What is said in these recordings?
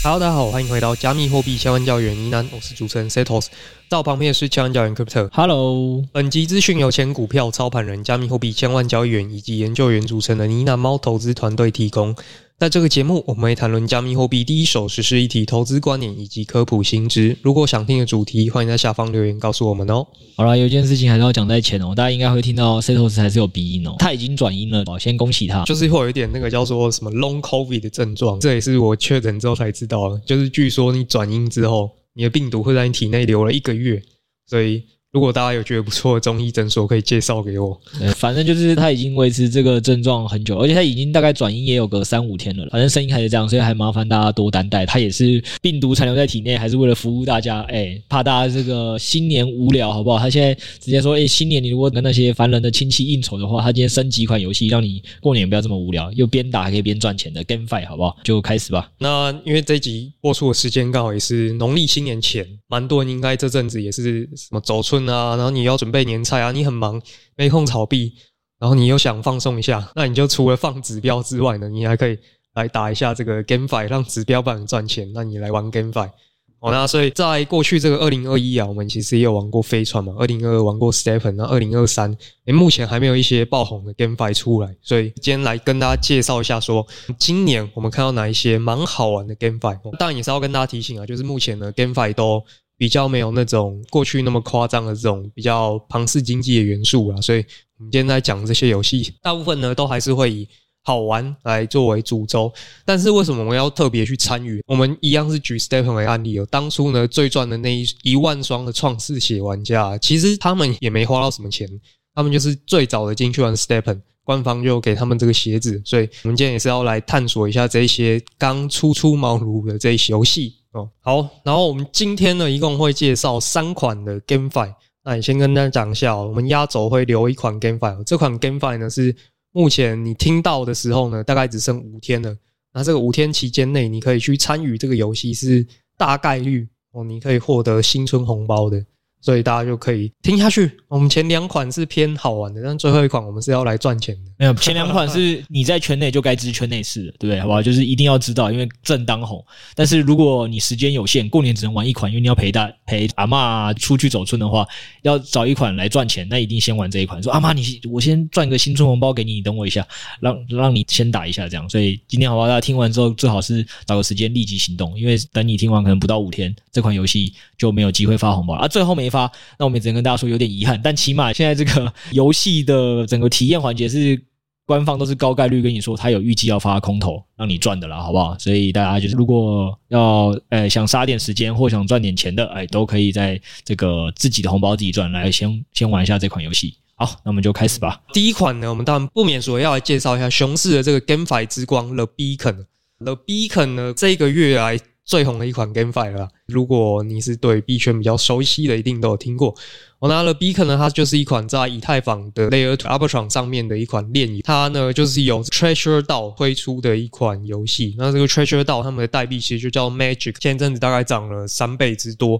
Hello，大家好，欢迎回到加密货币千万教员呢喃，我是主持人 Setos，在我旁边的是千万教员 Crypto。Hello，本集资讯由前股票操盘人、加密货币千万交易员以及研究员组成的呢喃猫投资团队提供。在这个节目，我们会谈论加密货币第一手实施议题、投资观念以及科普新知。如果想听的主题，欢迎在下方留言告诉我们哦。好啦，有一件事情还是要讲在前哦，大家应该会听到 Setos 还是有鼻音哦，他已经转阴了，哦，先恭喜他。就是会有一点那个叫做什么 Long COVID 的症状，这也是我确诊之后才知道的。就是据说你转阴之后，你的病毒会在你体内留了一个月，所以。如果大家有觉得不错的中医诊所，可以介绍给我。反正就是他已经维持这个症状很久，而且他已经大概转阴也有个三五天了。反正声音还是这样，所以还麻烦大家多担待。他也是病毒残留在体内，还是为了服务大家。哎，怕大家这个新年无聊，好不好？他现在直接说，哎，新年你如果跟那些烦人的亲戚应酬的话，他今天升级一款游戏，让你过年不要这么无聊，又边打还可以边赚钱的 GameFi，好不好？就开始吧。那因为这一集播出的时间刚好也是农历新年前，蛮多人应该这阵子也是什么走春啊，然后你要。准备年菜啊，你很忙，没空炒币，然后你又想放松一下，那你就除了放指标之外呢，你还可以来打一下这个 GameFi，让指标帮你赚钱。那你来玩 GameFi，哦，那所以在过去这个二零二一啊，我们其实也有玩过飞船嘛，二零二二玩过 STEPN，那二零二三，诶，目前还没有一些爆红的 GameFi 出来，所以今天来跟大家介绍一下说，今年我们看到哪一些蛮好玩的 GameFi，当然也是要跟大家提醒啊，就是目前呢 GameFi 都。比较没有那种过去那么夸张的这种比较庞氏经济的元素啊，所以我们今天在讲这些游戏，大部分呢都还是会以好玩来作为主轴。但是为什么我们要特别去参与？我们一样是举 Stepen 为案例哦。当初呢最赚的那一一万双的创世鞋玩家，其实他们也没花到什么钱，他们就是最早的进去玩 Stepen，官方就给他们这个鞋子。所以我们今天也是要来探索一下这些刚初出茅庐的这些游戏。哦，好，然后我们今天呢，一共会介绍三款的 GameFi。那你先跟大家讲一下哦，我们压轴会留一款 GameFi。这款 GameFi 呢，是目前你听到的时候呢，大概只剩五天了。那这个五天期间内，你可以去参与这个游戏，是大概率哦，你可以获得新春红包的。所以大家就可以听下去。我们前两款是偏好玩的，但最后一款我们是要来赚钱的。没有，前两款是你在圈内就该知圈内事了，对不对？好不好？就是一定要知道，因为正当红。但是如果你时间有限，过年只能玩一款，因为你要陪大陪阿妈出去走春的话，要找一款来赚钱，那一定先玩这一款。说阿妈，你我先赚个新春红包给你，你等我一下，让让你先打一下这样。所以今天好不好？大家听完之后最好是找个时间立即行动，因为等你听完可能不到五天，这款游戏就没有机会发红包了啊。最后没发，那我们也只能跟大家说有点遗憾，但起码现在这个游戏的整个体验环节是官方都是高概率跟你说他有预计要发空投让你赚的啦，好不好？所以大家就是如果要呃想杀点时间或想赚点钱的，哎，都可以在这个自己的红包自己赚，来先先玩一下这款游戏。好，那我们就开始吧。第一款呢，我们当然不免说要来介绍一下熊市的这个 GameFi 之光 The Beacon。The Beacon 呢，这个月来。最红的一款 GameFi 了，如果你是对币圈比较熟悉的，一定都有听过。我拿了 Beacon 呢，它就是一款在以太坊的 Layer 2 Arbitrum 上面的一款链游，它呢就是由 Treasure DAO 推出的一款游戏。那这个 Treasure DAO 他们的代币其实就叫 Magic，前阵子大概涨了三倍之多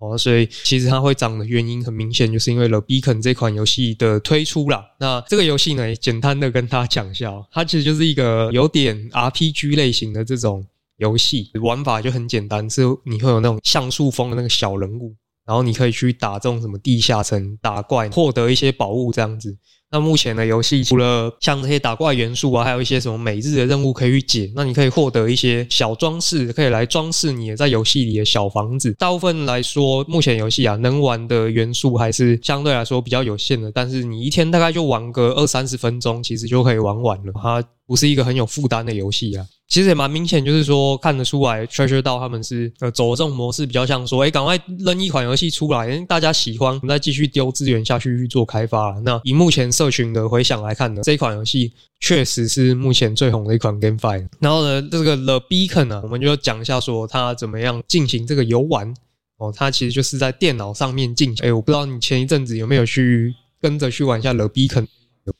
哦，所以其实它会涨的原因很明显，就是因为了 Beacon 这款游戏的推出啦。那这个游戏呢，简单的跟大家讲一下，它其实就是一个有点 RPG 类型的这种。游戏玩法就很简单，是你会有那种像素风的那个小人物，然后你可以去打这种什么地下城打怪，获得一些宝物这样子。那目前的游戏除了像这些打怪元素啊，还有一些什么每日的任务可以去解。那你可以获得一些小装饰，可以来装饰你在游戏里的小房子。大部分来说，目前游戏啊能玩的元素还是相对来说比较有限的。但是你一天大概就玩个二三十分钟，其实就可以玩完了。它不是一个很有负担的游戏啊。其实也蛮明显，就是说看得出来，Treasure 岛他们是呃走这种模式，比较像说，诶赶快扔一款游戏出来，大家喜欢，我们再继续丢资源下去去做开发。那以目前社群的回响来看呢，这一款游戏确实是目前最红的一款 GameFi。然后呢，这个 The Beacon 呢，我们就讲一下说它怎么样进行这个游玩哦。它其实就是在电脑上面进行。诶我不知道你前一阵子有没有去跟着去玩一下 The Beacon。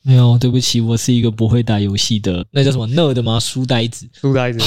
没有，对不起，我是一个不会打游戏的，那叫什么 nerd 吗？书呆子，书呆子。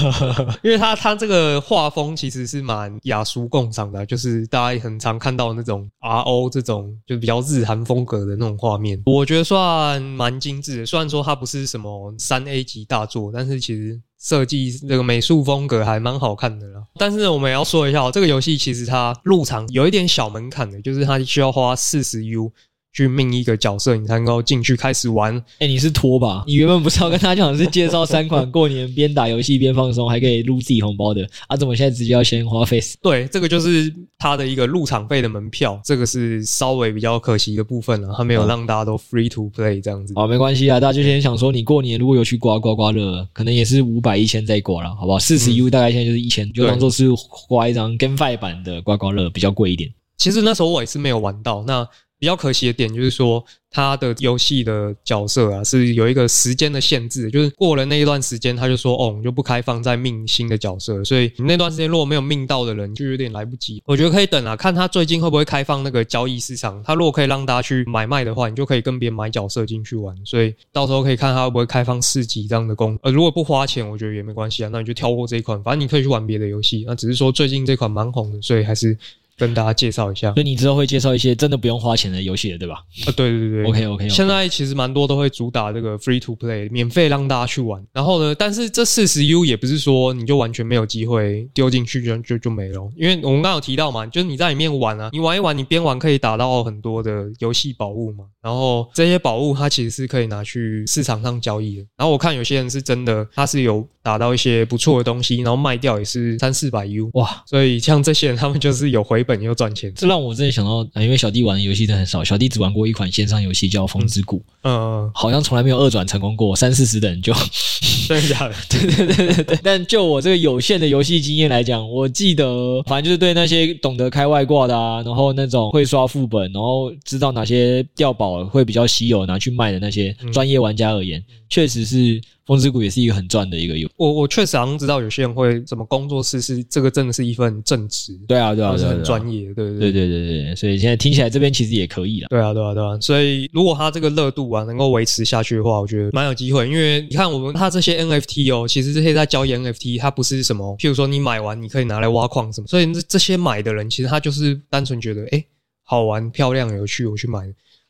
因为他他这个画风其实是蛮雅俗共赏的，就是大家也很常看到那种 RO 这种就比较日韩风格的那种画面，我觉得算蛮精致的。虽然说它不是什么三 A 级大作，但是其实设计这个美术风格还蛮好看的啦。但是我们也要说一下，这个游戏其实它入场有一点小门槛的，就是它需要花四十 U。去命一个角色，你才能够进去开始玩。哎、欸，你是拖吧？你原本不是要跟他讲是介绍三款过年边打游戏边放松，还可以撸自己红包的啊？怎么现在直接要先花费？对，这个就是他的一个入场费的门票，这个是稍微比较可惜的部分了。他没有让大家都 free to play 这样子。好，没关系啊，大家就先想说，你过年如果有去刮刮刮乐，可能也是五百一千再刮了，好不好？四十 U 大概现在就是一千，就当做是刮一张 GameFi 版的刮刮乐，比较贵一点。其实那时候我也是没有玩到那。比较可惜的点就是说，他的游戏的角色啊是有一个时间的限制，就是过了那一段时间，他就说哦，你就不开放再命新的角色，所以你那段时间如果没有命到的人，就有点来不及。我觉得可以等啊，看他最近会不会开放那个交易市场。他如果可以让大家去买卖的话，你就可以跟别人买角色进去玩。所以到时候可以看他会不会开放市集这样的功。呃，如果不花钱，我觉得也没关系啊，那你就跳过这一款，反正你可以去玩别的游戏。那只是说最近这款蛮红的，所以还是。跟大家介绍一下，所以你之后会介绍一些真的不用花钱的游戏的，对吧？啊，对对对，OK OK, okay。现在其实蛮多都会主打这个 free to play，免费让大家去玩。然后呢，但是这四十 U 也不是说你就完全没有机会丢进去就就就没了，因为我们刚刚有提到嘛，就是你在里面玩啊，你玩一玩，你边玩可以打到很多的游戏宝物嘛。然后这些宝物它其实是可以拿去市场上交易的。然后我看有些人是真的，他是有打到一些不错的东西，然后卖掉也是三四百 U 哇。所以像这些人，他们就是有回本又赚钱。这让我真的想到，因为小弟玩的游戏真的很少，小弟只玩过一款线上游戏叫《风之谷》，嗯，好像从来没有二转成功过，三四十等就，真的假的？对对对对对。但就我这个有限的游戏经验来讲，我记得，反正就是对那些懂得开外挂的啊，然后那种会刷副本，然后知道哪些掉宝会比较稀有拿去卖的那些专业玩家而言，确实是。风之谷也是一个很赚的一个游，我我确实好像知道有些人会怎么工作室是这个真的是一份正职，对啊对啊，是很专业，对对对。对对对，所以现在听起来这边其实也可以了，对啊对啊对啊，所以如果他这个热度啊能够维持下去的话，我觉得蛮有机会，因为你看我们他这些 NFT 哦，其实这些在交易 NFT，它不是什么，譬如说你买完你可以拿来挖矿什么，所以这这些买的人其实他就是单纯觉得诶好玩漂亮有趣，我去买。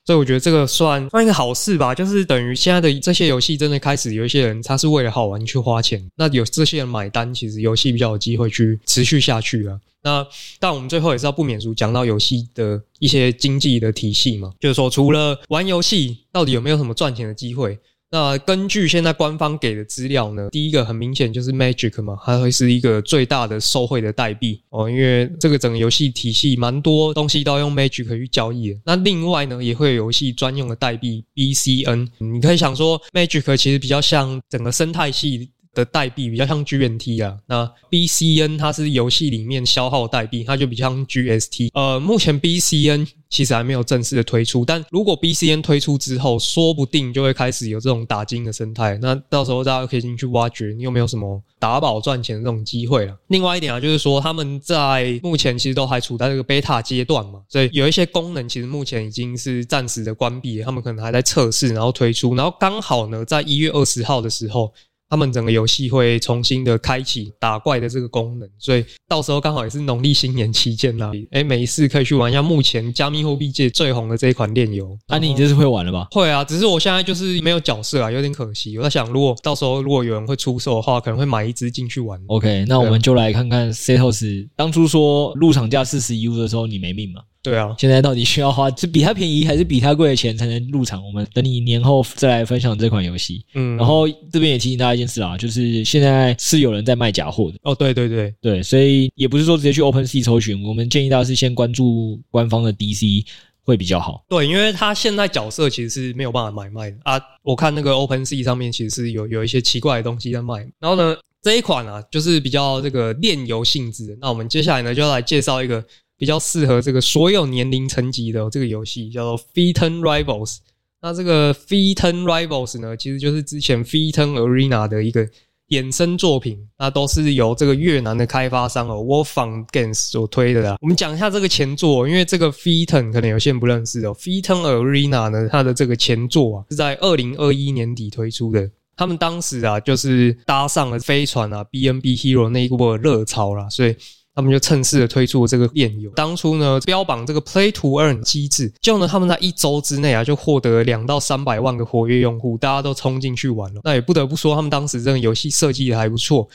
所以我觉得这个算算一个好事吧，就是等于现在的这些游戏真的开始有一些人他是为了好玩去花钱，那有这些人买单，其实游戏比较有机会去持续下去了。那但我们最后也是要不免俗讲到游戏的一些经济的体系嘛，就是说除了玩游戏，到底有没有什么赚钱的机会？那根据现在官方给的资料呢，第一个很明显就是 Magic 嘛，它会是一个最大的受贿的代币哦，因为这个整个游戏体系蛮多东西都要用 Magic 去交易的。那另外呢，也会有游戏专用的代币 BCN，你可以想说 Magic 其实比较像整个生态系的代币，比较像 GNT 啊。那 BCN 它是游戏里面消耗代币，它就比较像 GST。呃，目前 BCN。其实还没有正式的推出，但如果 BCN 推出之后，说不定就会开始有这种打金的生态。那到时候大家可以进去挖掘，你有没有什么打宝赚钱的这种机会了？另外一点啊，就是说他们在目前其实都还处在这个 beta 阶段嘛，所以有一些功能其实目前已经是暂时的关闭，他们可能还在测试，然后推出，然后刚好呢，在一月二十号的时候。他们整个游戏会重新的开启打怪的这个功能，所以到时候刚好也是农历新年期间啦。诶，没事可以去玩一下目前加密货币界最红的这一款链游。安妮，你这是会玩了吧？会啊，只是我现在就是没有角色啊，有点可惜。我在想，如果到时候如果有人会出售的话，可能会买一只进去玩。OK，那我们就来看看 Setos 当初说入场价四十 U 的时候，你没命吗？对啊，现在到底需要花是比它便宜还是比它贵的钱才能入场？我们等你年后再来分享这款游戏。嗯，然后这边也提醒大家一件事啊，就是现在是有人在卖假货的。哦，对对对对，所以也不是说直接去 OpenSea 抽寻，我们建议大家是先关注官方的 DC 会比较好。对，因为它现在角色其实是没有办法买卖的啊。我看那个 OpenSea 上面其实是有有一些奇怪的东西在卖。然后呢，这一款啊，就是比较这个炼油性质。那我们接下来呢，就要来介绍一个。比较适合这个所有年龄层级的这个游戏叫做 Phyton Rivals。那这个 Phyton Rivals 呢，其实就是之前 Phyton Arena 的一个衍生作品。那都是由这个越南的开发商哦 Wolfang Games 所推的啦。我们讲一下这个前作，因为这个 Phyton 可能有些人不认识哦。Phyton Arena 呢，它的这个前作啊是在二零二一年底推出的。他们当时啊，就是搭上了飞船啊 BNB Hero 那一波热潮啦，所以。他们就趁势的推出了这个链游。当初呢，标榜这个 Play to Earn 机制，就呢他们在一周之内啊，就获得两到三百万个活跃用户，大家都冲进去玩了。那也不得不说，他们当时这个游戏设计的还不错。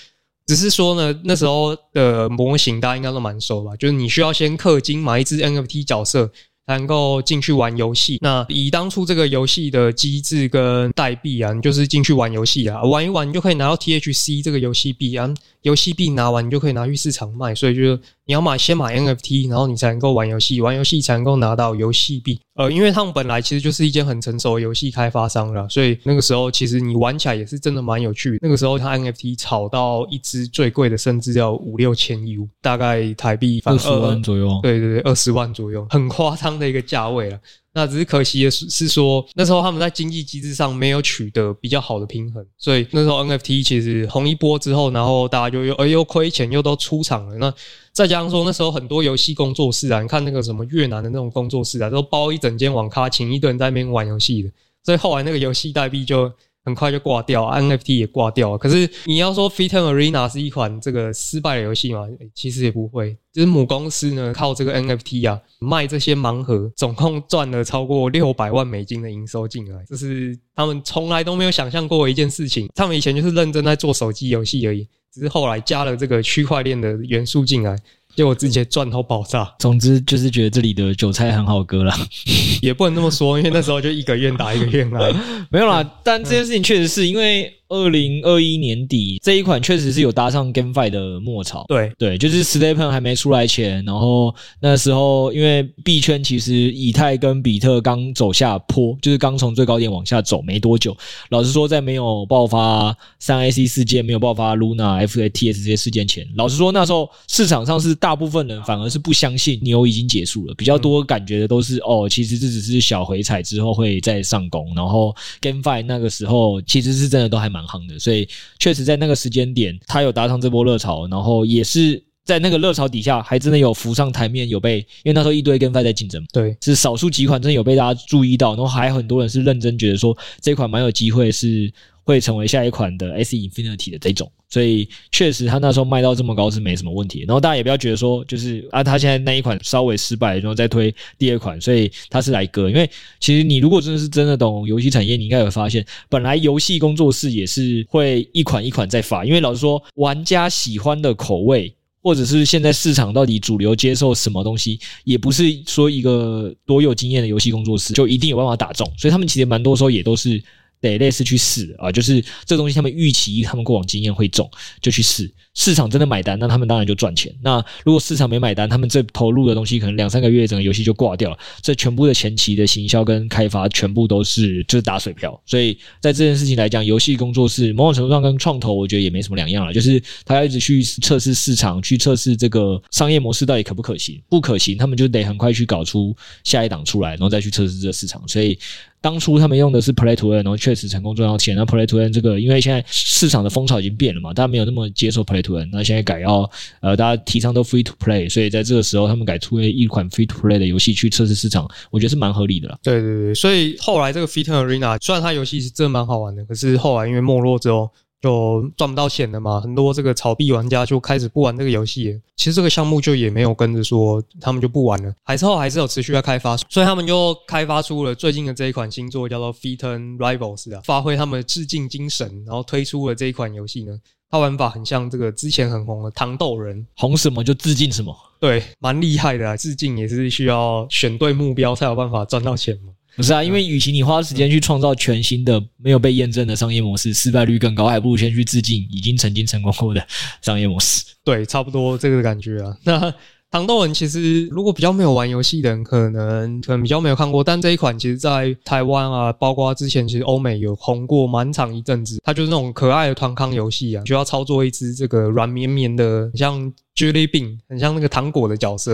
只是说呢，那时候的模型大家应该都蛮熟吧？就是你需要先氪金买一只 NFT 角色。才能够进去玩游戏，那以当初这个游戏的机制跟代币啊，你就是进去玩游戏啊，玩一玩你就可以拿到 THC 这个游戏币啊，游戏币拿完你就可以拿去市场卖，所以就是。你要买先买 NFT，然后你才能够玩游戏，玩游戏才能够拿到游戏币。呃，因为他们本来其实就是一间很成熟的游戏开发商了，所以那个时候其实你玩起来也是真的蛮有趣。那个时候他 NFT 炒到一只最贵的，甚至要五六千 U，大概台币二十万左右。对对对，二十万左右，很夸张的一个价位了。那只是可惜的是，是说那时候他们在经济机制上没有取得比较好的平衡，所以那时候 NFT 其实红一波之后，然后大家就又哎又亏钱，又都出场了。那再加上说那时候很多游戏工作室啊，你看那个什么越南的那种工作室啊，都包一整间网咖，请一堆人在那边玩游戏的，所以后来那个游戏代币就。很快就挂掉，NFT 也挂掉。可是你要说 Fiten Arena 是一款这个失败的游戏吗？其实也不会。就是母公司呢，靠这个 NFT 啊，卖这些盲盒，总共赚了超过六百万美金的营收进来，这是他们从来都没有想象过的一件事情。他们以前就是认真在做手机游戏而已，只是后来加了这个区块链的元素进来。结果直接赚到爆炸。总之就是觉得这里的韭菜很好割啦，也不能这么说，因为那时候就一个愿打一个愿挨。没有啦，但这件事情确实是因为。二零二一年底这一款确实是有搭上 GameFi 的末潮，对对，就是 STEPN 还没出来前，然后那时候因为币圈其实以太跟比特刚走下坡，就是刚从最高点往下走没多久。老实说，在没有爆发三 AC 事件、没有爆发 Luna FATS 这些事件前，老实说那时候市场上是大部分人反而是不相信牛已经结束了，比较多感觉的都是哦，其实这只是小回踩之后会再上攻，然后 GameFi 那个时候其实是真的都还蛮。夯的，所以确实在那个时间点，他有搭上这波热潮，然后也是在那个热潮底下，还真的有浮上台面，有被，因为那时候一堆 GameFi 在竞争，对，是少数几款真的有被大家注意到，然后还有很多人是认真觉得说这款蛮有机会是。会成为下一款的 SE Infinity 的这种，所以确实他那时候卖到这么高是没什么问题。然后大家也不要觉得说，就是啊，他现在那一款稍微失败，然后再推第二款，所以他是来割。因为其实你如果真的是真的懂游戏产业，你应该有发现，本来游戏工作室也是会一款一款在发。因为老实说，玩家喜欢的口味，或者是现在市场到底主流接受什么东西，也不是说一个多有经验的游戏工作室就一定有办法打中。所以他们其实蛮多时候也都是。得类似去试啊，就是这东西他们预期他们过往经验会中，就去试。市场真的买单，那他们当然就赚钱。那如果市场没买单，他们这投入的东西可能两三个月整个游戏就挂掉了。这全部的前期的行销跟开发全部都是就是打水漂。所以在这件事情来讲，游戏工作室某种程度上跟创投我觉得也没什么两样了，就是他要一直去测试市场，去测试这个商业模式到底可不可行。不可行，他们就得很快去搞出下一档出来，然后再去测试这个市场。所以。当初他们用的是 Play to Earn，然后确实成功赚到钱。那 Play to Earn 这个，因为现在市场的风潮已经变了嘛，大家没有那么接受 Play to 那现在改要呃，大家提倡都 Free to Play，所以在这个时候他们改出了一款 Free to Play 的游戏去测试市场，我觉得是蛮合理的啦。对对对，所以后来这个 Fiten Arena 虽然它游戏是真的蛮好玩的，可是后来因为没落之后。就赚不到钱了嘛，很多这个炒币玩家就开始不玩这个游戏。其实这个项目就也没有跟着说他们就不玩了，还是后还是有持续在开发，所以他们就开发出了最近的这一款新作，叫做 Phyton Rivals 啊，发挥他们的致敬精神，然后推出了这一款游戏呢。它玩法很像这个之前很红的糖豆人，红什么就致敬什么，对，蛮厉害的啊。致敬也是需要选对目标才有办法赚到钱嘛。不是啊，因为与其你花时间去创造全新的、没有被验证的商业模式，失败率更高，还不如先去致敬已经曾经成功过的商业模式。对，差不多这个感觉啊。那糖豆人其实如果比较没有玩游戏的人，可能可能比较没有看过，但这一款其实在台湾啊，包括之前其实欧美有红过蛮长一阵子。它就是那种可爱的团康游戏啊，需要操作一只这个软绵绵的，很像 Jelly Bean，很像那个糖果的角色。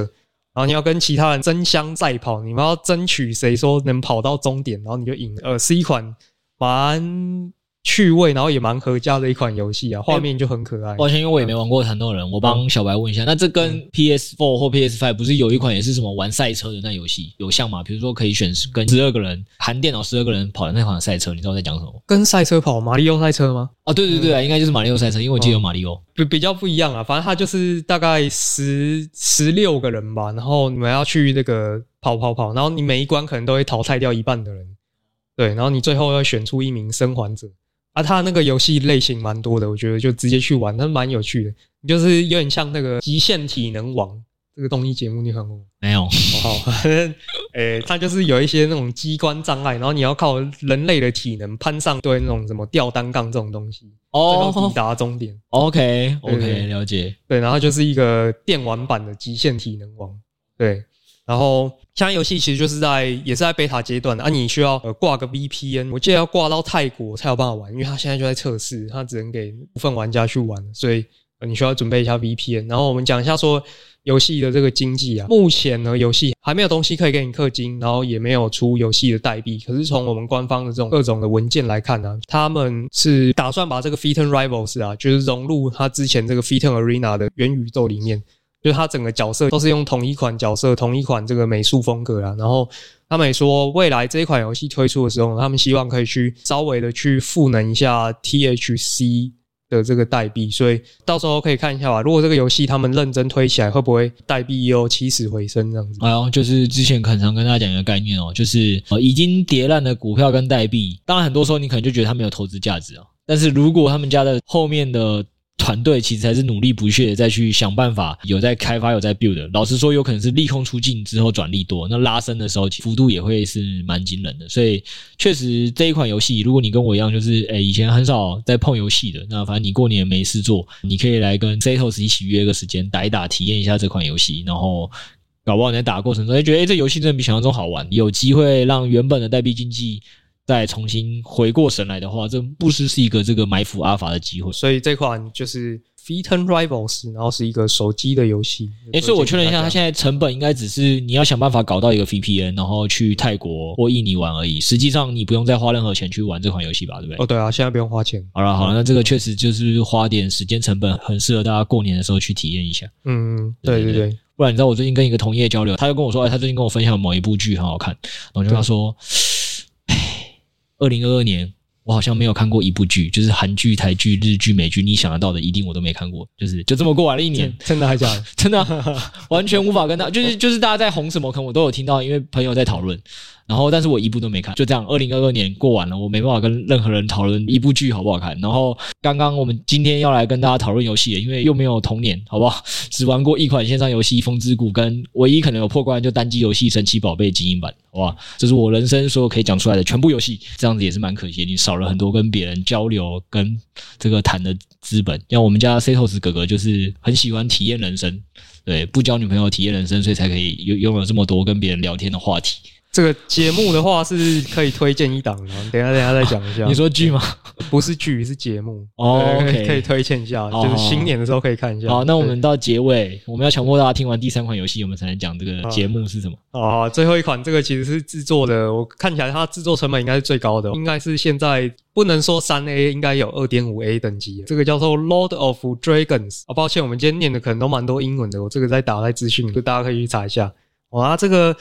然后你要跟其他人争相赛跑，你们要争取谁说能跑到终点，然后你就赢。呃，是一款蛮趣味，然后也蛮合家的一款游戏啊，画面就很可爱。抱歉，因为我也没玩过弹豆人，我帮小白问一下，那这跟 PS4 或 PS5 不是有一款也是什么玩赛车的那游戏有像吗？比如说可以选跟十二个人含电脑十二个人跑的那款赛车，你知道我在讲什么？跟赛车跑马里奥赛车吗？啊，对对对啊，应该就是马里奥赛车，因为我记得有马里奥。比比较不一样啊，反正它就是大概十十六个人吧，然后你们要去那个跑跑跑，然后你每一关可能都会淘汰掉一半的人，对，然后你最后要选出一名生还者。啊，它那个游戏类型蛮多的，我觉得就直接去玩，它蛮有趣的。就是有点像那个《极限体能王》这个综艺节目，你看过没有？好，反正诶，它就是有一些那种机关障碍，然后你要靠人类的体能攀上对那种什么吊单杠这种东西，哦，抵达终点。Okay, 了解。对，然后就是一个电玩版的《极限体能王》。对。然后，现在游戏其实就是在也是在 beta 阶段的啊，你需要呃挂个 VPN，我记得要挂到泰国才有办法玩，因为它现在就在测试，它只能给部分玩家去玩，所以你需要准备一下 VPN。然后我们讲一下说游戏的这个经济啊，目前呢游戏还没有东西可以给你氪金，然后也没有出游戏的代币。可是从我们官方的这种各种的文件来看呢、他们是打算把这个 Phaeton Rivals 啊，就是融入他之前这个 Phaeton Arena 的元宇宙里面。就是他整个角色都是用同一款角色、同一款这个美术风格啦。然后他们也说，未来这一款游戏推出的时候，他们希望可以去稍微的去赋能一下 THC 的这个代币。所以到时候可以看一下吧。如果这个游戏他们认真推起来，会不会代币又起死回生这样子？哎呦，就是之前很常跟大家讲一个概念哦，就是呃已经跌烂的股票跟代币，当然很多时候你可能就觉得它没有投资价值啊。但是如果他们家的后面的团队其实还是努力不懈的再去想办法，有在开发，有在 build。老实说，有可能是利空出尽之后转利多，那拉升的时候幅度也会是蛮惊人的。所以，确实这一款游戏，如果你跟我一样，就是诶以前很少在碰游戏的，那反正你过年没事做，你可以来跟 Setos 一起约个时间打一打，体验一下这款游戏。然后，搞不好你在打的过程中，哎，觉得诶这游戏真的比想象中好玩，有机会让原本的代币经济。再重新回过神来的话，这不失是一个这个埋伏阿法的机会。所以这款就是 Phaeton Rivals，然后是一个手机的游戏。诶，所以我确认一下，它现在成本应该只是你要想办法搞到一个 VPN，然后去泰国或印尼玩而已。实际上你不用再花任何钱去玩这款游戏吧？对不对？哦，对啊，现在不用花钱。好了好了，那这个确实就是花点时间成本，很适合大家过年的时候去体验一下。嗯，对对对。不然你知道我最近跟一个同业交流，他就跟我说，哎，他最近跟我分享某一部剧很好看，然后就跟他说。二零二二年，我好像没有看过一部剧，就是韩剧、台剧、日剧、美剧，你想得到的，一定我都没看过。就是就这么过完了一年，真 的还假的？真的、啊，完全无法跟他，就是就是大家在红什么，可能我都有听到，因为朋友在讨论。然后，但是我一部都没看，就这样。二零二二年过完了，我没办法跟任何人讨论一部剧好不好看。然后，刚刚我们今天要来跟大家讨论游戏，因为又没有童年，好不好？只玩过一款线上游戏《风之谷》，跟唯一可能有破关就单机游戏《神奇宝贝》精英版，好不好？这是我人生所有可以讲出来的全部游戏。这样子也是蛮可惜，你少了很多跟别人交流、跟这个谈的资本。像我们家 Setos 哥哥就是很喜欢体验人生，对，不交女朋友体验人生，所以才可以拥拥有这么多跟别人聊天的话题。这个节目的话是可以推荐一档的，等一下等一下再讲一下。你说剧吗？不是剧，是节目哦。可以可以推荐一下，就是新年的时候可以看一下。好，那我们到结尾，我们要强迫大家听完第三款游戏，我们才能讲这个节目是什么。哦，最后一款这个其实是制作的，我看起来它制作成本应该是最高的，应该是现在不能说三 A，应该有二点五 A 等级。这个叫做《Lord of Dragons》啊，抱歉，我们今天念的可能都蛮多英文的，我这个再打在资讯，就大家可以去查一下。哇，这个。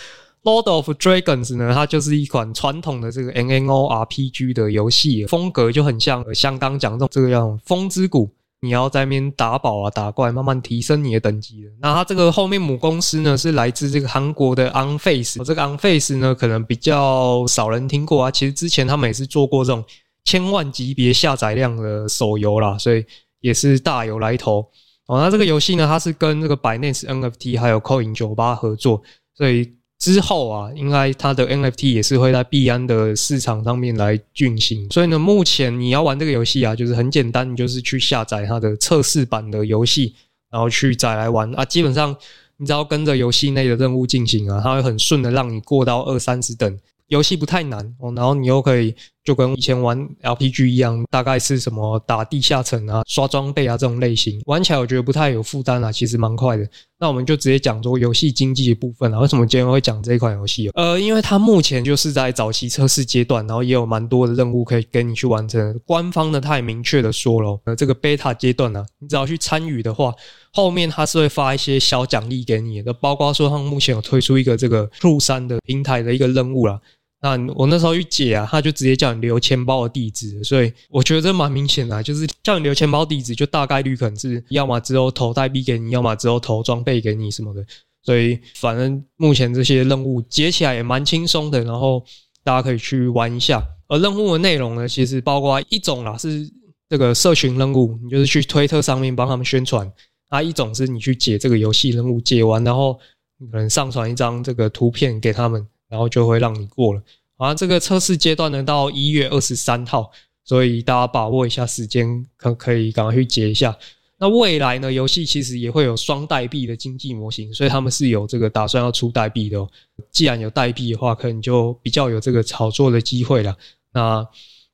Lord of Dragons 呢，它就是一款传统的这个 M N O R P G 的游戏，风格就很像香港讲这种这个样风之谷，你要在那边打宝啊、打怪，慢慢提升你的等级的。那它这个后面母公司呢，是来自这个韩国的 Unface，这个 Unface 呢，可能比较少人听过啊。其实之前他们也是做过这种千万级别下载量的手游啦，所以也是大有来头。哦，那这个游戏呢，它是跟这个 Binance NFT 还有 Coin 酒吧合作，所以。之后啊，应该它的 NFT 也是会在币安的市场上面来进行。所以呢，目前你要玩这个游戏啊，就是很简单，你就是去下载它的测试版的游戏，然后去再来玩啊。基本上你只要跟着游戏内的任务进行啊，它会很顺的让你过到二三十等。游戏不太难哦，然后你又可以就跟以前玩 LPG 一样，大概是什么打地下城啊、刷装备啊这种类型，玩起来我觉得不太有负担啊，其实蛮快的。那我们就直接讲说游戏经济的部分啊。为什么今天会讲这一款游戏？呃，因为它目前就是在早期测试阶段，然后也有蛮多的任务可以给你去完成。官方呢，它也明确的说了，呃，这个 beta 阶段呢，你只要去参与的话，后面它是会发一些小奖励给你的，包括说他们目前有推出一个这个入山的平台的一个任务啦。那我那时候去解啊，他就直接叫你留钱包的地址，所以我觉得这蛮明显的，就是叫你留钱包地址，就大概率可能是要么之后投代币给你，要么之后投装备给你什么的。所以反正目前这些任务解起来也蛮轻松的，然后大家可以去玩一下。而任务的内容呢，其实包括一种啦是这个社群任务，你就是去推特上面帮他们宣传；啊，一种是你去解这个游戏任务，解完然后你可能上传一张这个图片给他们。然后就会让你过了。啊，这个测试阶段呢，到一月二十三号，所以大家把握一下时间，可可以赶快去解一下。那未来呢，游戏其实也会有双代币的经济模型，所以他们是有这个打算要出代币的哦。既然有代币的话，可能就比较有这个炒作的机会了。那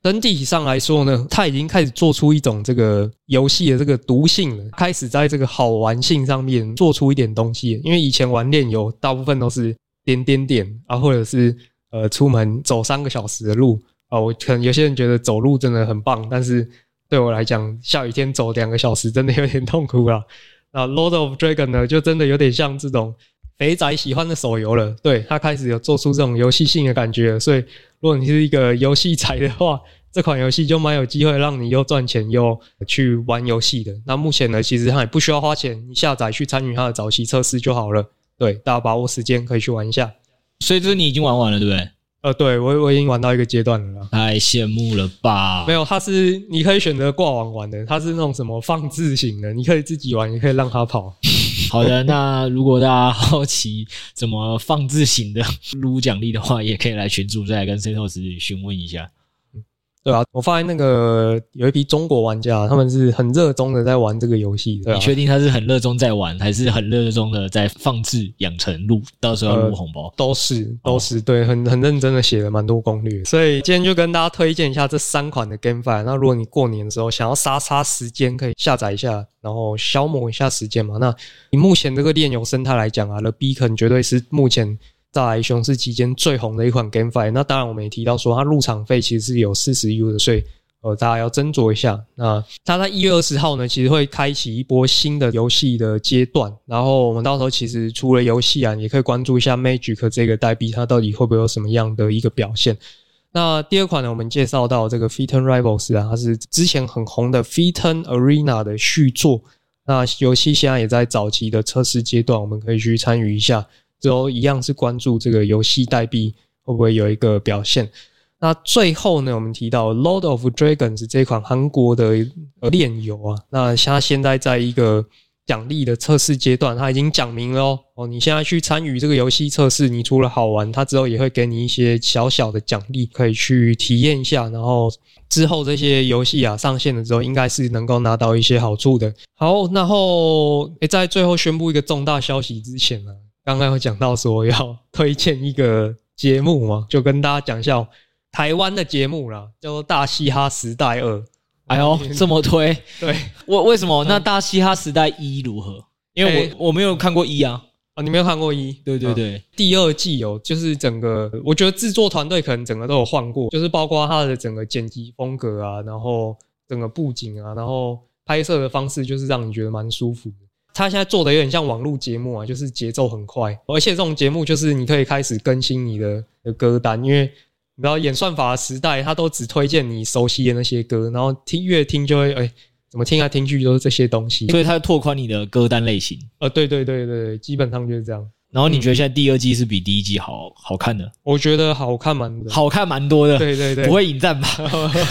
整体上来说呢，它已经开始做出一种这个游戏的这个毒性了，开始在这个好玩性上面做出一点东西。因为以前玩炼游，大部分都是。点点点啊，或者是呃，出门走三个小时的路啊，我可能有些人觉得走路真的很棒，但是对我来讲，下雨天走两个小时真的有点痛苦啊。那 Lord of Dragon 呢，就真的有点像这种肥宅喜欢的手游了。对，他开始有做出这种游戏性的感觉，所以如果你是一个游戏宅的话，这款游戏就蛮有机会让你又赚钱又去玩游戏的。那目前呢，其实它也不需要花钱，你下载去参与它的早期测试就好了。对，大家把握时间可以去玩一下。所以这是你已经玩完了，对不对？呃，对，我我已经玩到一个阶段了。太羡慕了吧？没有，它是你可以选择挂网玩的，它是那种什么放置型的，你可以自己玩，也可以让它跑。好的，那如果大家好奇怎么放置型的 撸奖励的话，也可以来群主再来跟 Setos 询问一下。对啊，我发现那个有一批中国玩家，他们是很热衷的在玩这个游戏。你确定他是很热衷在玩，还是很热衷的在放置养成录？到时候要录红包？呃、都是，都是对，很很认真的写了蛮多攻略。所以今天就跟大家推荐一下这三款的 GameFi。那如果你过年的时候想要杀杀时间，可以下载一下，然后消磨一下时间嘛。那以目前这个炼油生态来讲啊，The Beacon 绝对是目前。在熊市期间最红的一款 GameFi，那当然我们也提到说，它入场费其实是有四十 U 的，所以呃大家要斟酌一下。那它在一月二十号呢，其实会开启一波新的游戏的阶段，然后我们到时候其实除了游戏啊，也可以关注一下 Magic 这个代币，它到底会不会有什么样的一个表现。那第二款呢，我们介绍到这个 Phyton Rivals 啊，它是之前很红的 Phyton Arena 的续作。那游戏现在也在早期的测试阶段，我们可以去参与一下。之后一样是关注这个游戏代币会不会有一个表现。那最后呢，我们提到《Lord of Dragons》这款韩国的链游啊，那它现在在一个奖励的测试阶段，它已经讲明了哦，你现在去参与这个游戏测试，你除了好玩，它之后也会给你一些小小的奖励，可以去体验一下。然后之后这些游戏啊上线了之后，应该是能够拿到一些好处的。好，然后诶，在最后宣布一个重大消息之前呢。刚刚有讲到说要推荐一个节目嘛，就跟大家讲一下台湾的节目啦，叫做《大嘻哈时代二》。哎呦，这么推？对，为为什么？那《大嘻哈时代一》如何？因为我、欸、我没有看过一啊。啊，你没有看过一？对对对，第二季哦，就是整个，我觉得制作团队可能整个都有换过，就是包括它的整个剪辑风格啊，然后整个布景啊，然后拍摄的方式，就是让你觉得蛮舒服的。他现在做的有点像网络节目啊，就是节奏很快，而且这种节目就是你可以开始更新你的的歌单，因为你知道演算法的时代，他都只推荐你熟悉的那些歌，然后听越听就会哎、欸，怎么听来听去都是这些东西，所以他拓宽你的歌单类型。呃，对对对对，基本上就是这样。然后你觉得现在第二季是比第一季好好看的？我觉得好看蛮多，好看蛮多的。对对对，不会引战吧？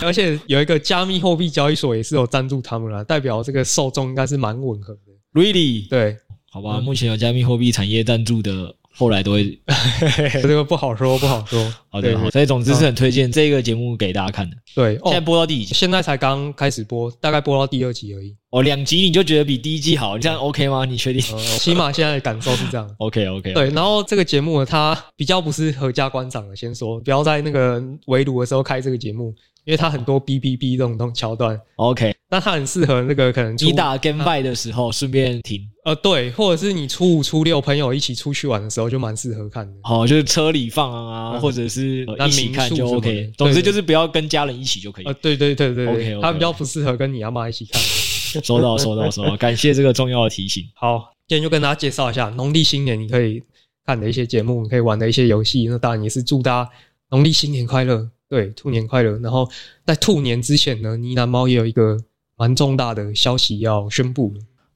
而且有一个加密货币交易所也是有赞助他们啦，代表这个受众应该是蛮吻合的。Really？对，好吧，目前有加密货币产业赞助的，后来都会，这个不好说，不好说。好的，好，所以总之是很推荐这个节目给大家看的。对，现在播到第几集？现在才刚开始播，大概播到第二集而已。哦，两集你就觉得比第一季好，你这样 OK 吗？你确定？起码现在的感受是这样。OK OK。对，然后这个节目呢，它比较不是合家观赏的，先说，不要在那个围炉的时候开这个节目。因为它很多哔哔哔这种东桥段，OK，那它很适合那个可能你打 game by 的时候顺便听，呃，对，或者是你初五初六朋友一起出去玩的时候就蛮适合看的。好，就是车里放啊，或者是一起看就 OK。总之就是不要跟家人一起就可以。呃，对对对对，OK，它比较不适合跟你阿妈一起看。收到收到收到，感谢这个重要的提醒。好，今天就跟大家介绍一下农历新年你可以看的一些节目，你可以玩的一些游戏。那当然也是祝大家农历新年快乐。对，兔年快乐！然后在兔年之前呢，呢喃猫也有一个蛮重大的消息要宣布。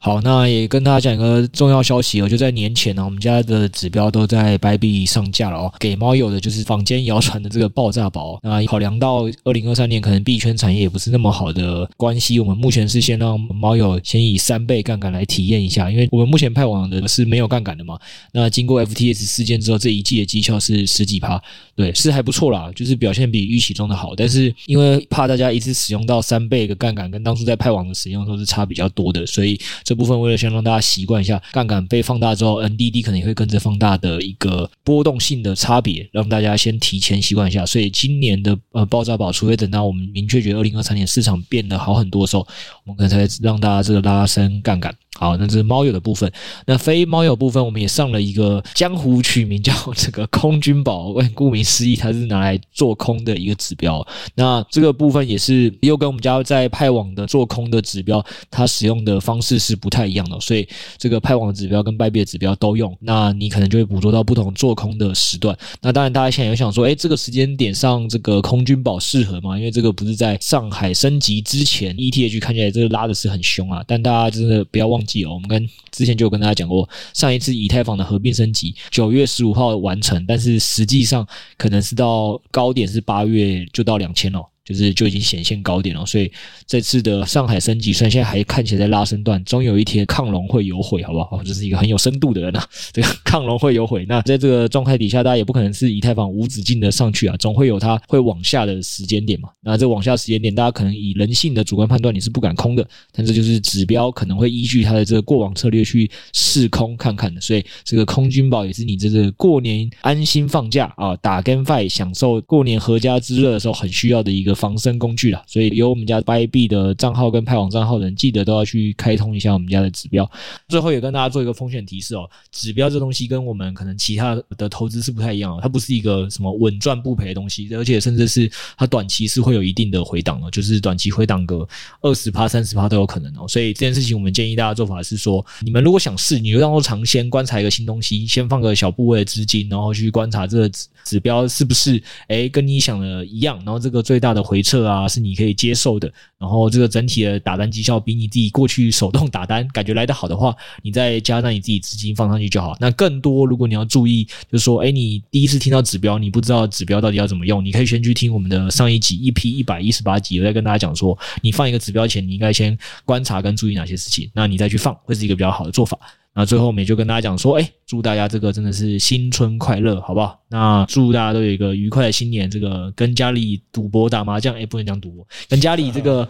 好，那也跟大家讲一个重要消息哦，就在年前呢，我们家的指标都在 b 币上架了哦。给猫友的就是坊间谣传的这个爆炸宝。那考量到二零二三年可能币圈产业也不是那么好的关系，我们目前是先让猫友先以三倍杠杆来体验一下，因为我们目前派网的是没有杠杆的嘛。那经过 FTS 事件之后，这一季的绩效是十几趴，对，是还不错啦，就是表现比预期中的好。但是因为怕大家一次使用到三倍的杠杆，跟当初在派网的使用都是差比较多的，所以这部分为了先让大家习惯一下杠杆被放大之后，NDD 可能也会跟着放大的一个波动性的差别，让大家先提前习惯一下。所以今年的呃爆炸宝，除非等到我们明确觉得二零二三年市场变得好很多的时候，我们可能才让大家这个拉升杠杆。好，那这是猫友的部分。那非猫友部分，我们也上了一个江湖取名叫 这个空军宝。顾名思义，它是拿来做空的一个指标。那这个部分也是又跟我们家在派网的做空的指标，它使用的方式是不太一样的。所以这个派网的指标跟百币的指标都用，那你可能就会捕捉到不同做空的时段。那当然，大家现在有想说，诶，这个时间点上这个空军宝适合吗？因为这个不是在上海升级之前，ETH 看起来这个拉的是很凶啊。但大家真的不要忘记我们跟之前就有跟大家讲过，上一次以太坊的合并升级九月十五号完成，但是实际上可能是到高点是八月就到两千了。就是就已经显现高点了，所以这次的上海升级，虽然现在还看起来在拉升段，终有一天亢龙会有悔，好不好？这是一个很有深度的人啊，这个亢龙会有悔。那在这个状态底下，大家也不可能是以太坊无止境的上去啊，总会有它会往下的时间点嘛。那这往下时间点，大家可能以人性的主观判断，你是不敢空的，但这就是指标可能会依据它的这个过往策略去试空看看的。所以这个空军宝也是你这个过年安心放假啊，打 GameFi 享受过年阖家之乐的时候很需要的一个。防身工具啦，所以有我们家 YB 的账号跟派网账号的人，记得都要去开通一下我们家的指标。最后也跟大家做一个风险提示哦，指标这东西跟我们可能其他的投资是不太一样哦，它不是一个什么稳赚不赔的东西，而且甚至是它短期是会有一定的回档的，就是短期回档个二十趴、三十趴都有可能哦。所以这件事情我们建议大家做法是说，你们如果想试，你就当做尝鲜，观察一个新东西，先放个小部位的资金，然后去观察这个指指标是不是诶跟你想的一样，然后这个最大的回撤啊是你可以接受的，然后这个整体的打单绩效比你自己过去手动打单感觉来得好的话，你再加上你自己资金放上去就好。那更多如果你要注意，就是说，哎，你第一次听到指标，你不知道指标到底要怎么用，你可以先去听我们的上一集 EP 一百一十八集，我在跟大家讲说，你放一个指标前，你应该先观察跟注意哪些事情，那你再去放，会是一个比较好的做法。那最后我们也就跟大家讲说，哎，祝大家这个真的是新春快乐，好不好？那祝大家都有一个愉快的新年。这个跟家里赌博打麻将，哎，不能讲赌博，跟家里这个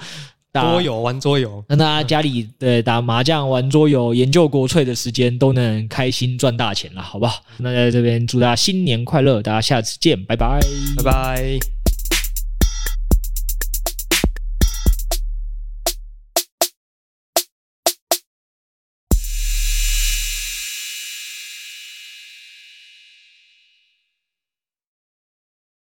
打桌游玩桌游，跟大家家里对打麻将、玩桌游、研究国粹的时间都能开心赚大钱了，好不好？那在这边祝大家新年快乐，大家下次见，拜拜，拜拜。